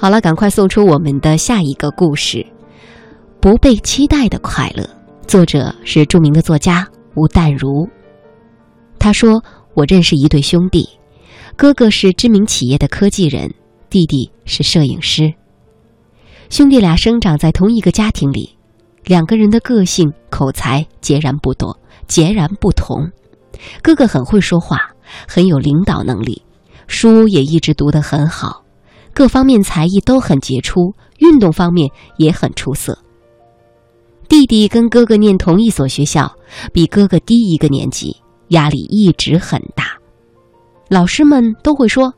好了，赶快送出我们的下一个故事，《不被期待的快乐》，作者是著名的作家吴淡如。他说：“我认识一对兄弟，哥哥是知名企业的科技人，弟弟是摄影师。兄弟俩生长在同一个家庭里，两个人的个性、口才截然不多，截然不同。哥哥很会说话，很有领导能力，书也一直读得很好。”各方面才艺都很杰出，运动方面也很出色。弟弟跟哥哥念同一所学校，比哥哥低一个年级，压力一直很大。老师们都会说：“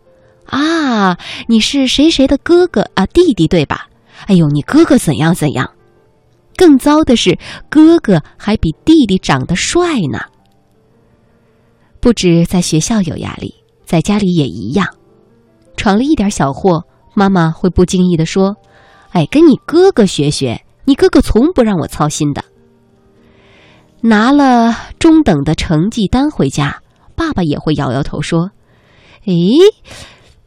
啊，你是谁谁的哥哥啊，弟弟对吧？哎呦，你哥哥怎样怎样。”更糟的是，哥哥还比弟弟长得帅呢。不止在学校有压力，在家里也一样，闯了一点小祸。妈妈会不经意地说：“哎，跟你哥哥学学，你哥哥从不让我操心的。”拿了中等的成绩单回家，爸爸也会摇摇头说：“哎，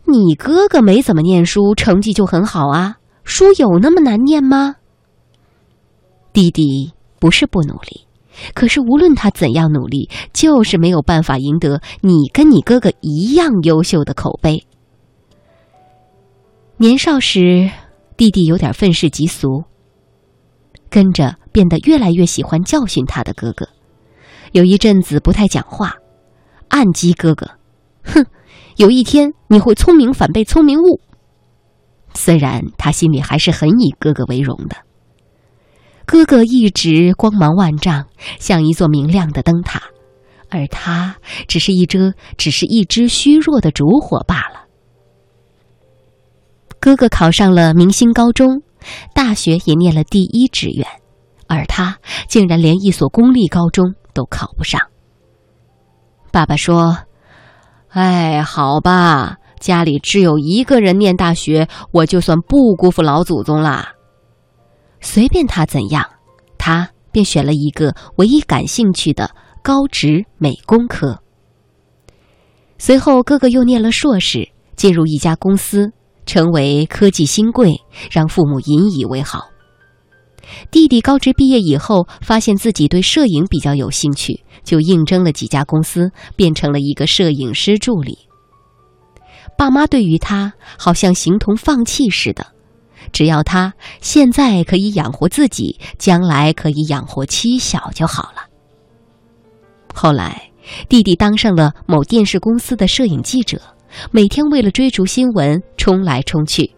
你哥哥没怎么念书，成绩就很好啊，书有那么难念吗？”弟弟不是不努力，可是无论他怎样努力，就是没有办法赢得你跟你哥哥一样优秀的口碑。年少时，弟弟有点愤世嫉俗，跟着变得越来越喜欢教训他的哥哥。有一阵子不太讲话，暗击哥哥：“哼，有一天你会聪明反被聪明误。”虽然他心里还是很以哥哥为荣的。哥哥一直光芒万丈，像一座明亮的灯塔，而他只是一只只是一只虚弱的烛火罢了。哥哥考上了明星高中，大学也念了第一志愿，而他竟然连一所公立高中都考不上。爸爸说：“哎，好吧，家里只有一个人念大学，我就算不辜负老祖宗啦。随便他怎样，他便选了一个唯一感兴趣的高职美工科。随后，哥哥又念了硕士，进入一家公司。”成为科技新贵，让父母引以为豪。弟弟高职毕业以后，发现自己对摄影比较有兴趣，就应征了几家公司，变成了一个摄影师助理。爸妈对于他好像形同放弃似的，只要他现在可以养活自己，将来可以养活妻小就好了。后来，弟弟当上了某电视公司的摄影记者。每天为了追逐新闻冲来冲去，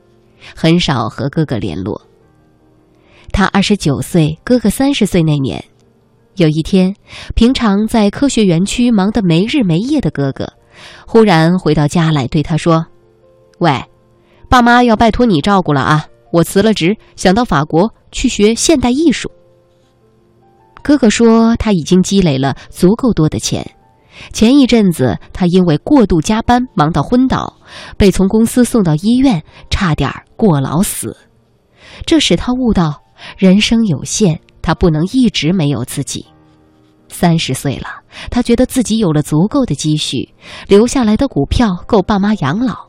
很少和哥哥联络。他二十九岁，哥哥三十岁那年，有一天，平常在科学园区忙得没日没夜的哥哥，忽然回到家来对他说：“喂，爸妈要拜托你照顾了啊！我辞了职，想到法国去学现代艺术。”哥哥说他已经积累了足够多的钱。前一阵子，他因为过度加班忙到昏倒，被从公司送到医院，差点过劳死。这使他悟到人生有限，他不能一直没有自己。三十岁了，他觉得自己有了足够的积蓄，留下来的股票够爸妈养老。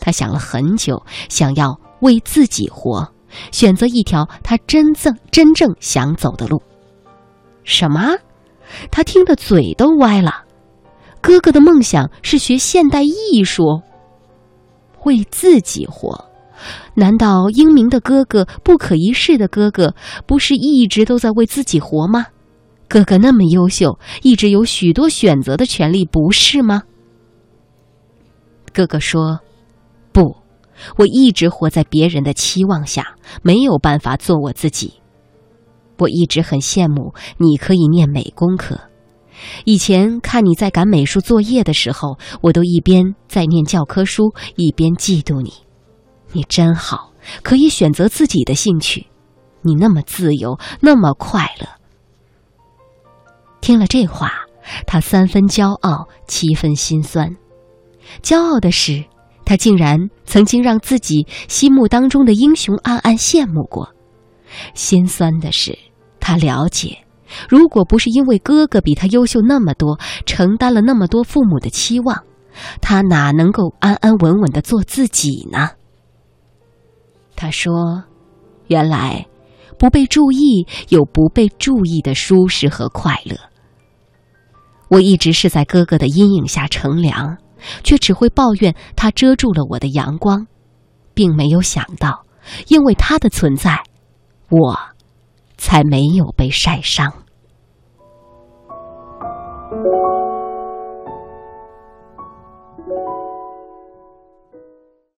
他想了很久，想要为自己活，选择一条他真正真正想走的路。什么？他听得嘴都歪了。哥哥的梦想是学现代艺术，为自己活。难道英明的哥哥、不可一世的哥哥，不是一直都在为自己活吗？哥哥那么优秀，一直有许多选择的权利，不是吗？哥哥说：“不，我一直活在别人的期望下，没有办法做我自己。我一直很羡慕你可以念美工科。”以前看你在赶美术作业的时候，我都一边在念教科书，一边嫉妒你。你真好，可以选择自己的兴趣，你那么自由，那么快乐。听了这话，他三分骄傲，七分心酸。骄傲的是，他竟然曾经让自己心目当中的英雄暗暗羡慕过；心酸的是，他了解。如果不是因为哥哥比他优秀那么多，承担了那么多父母的期望，他哪能够安安稳稳的做自己呢？他说：“原来，不被注意有不被注意的舒适和快乐。”我一直是在哥哥的阴影下乘凉，却只会抱怨他遮住了我的阳光，并没有想到，因为他的存在，我才没有被晒伤。Thank you.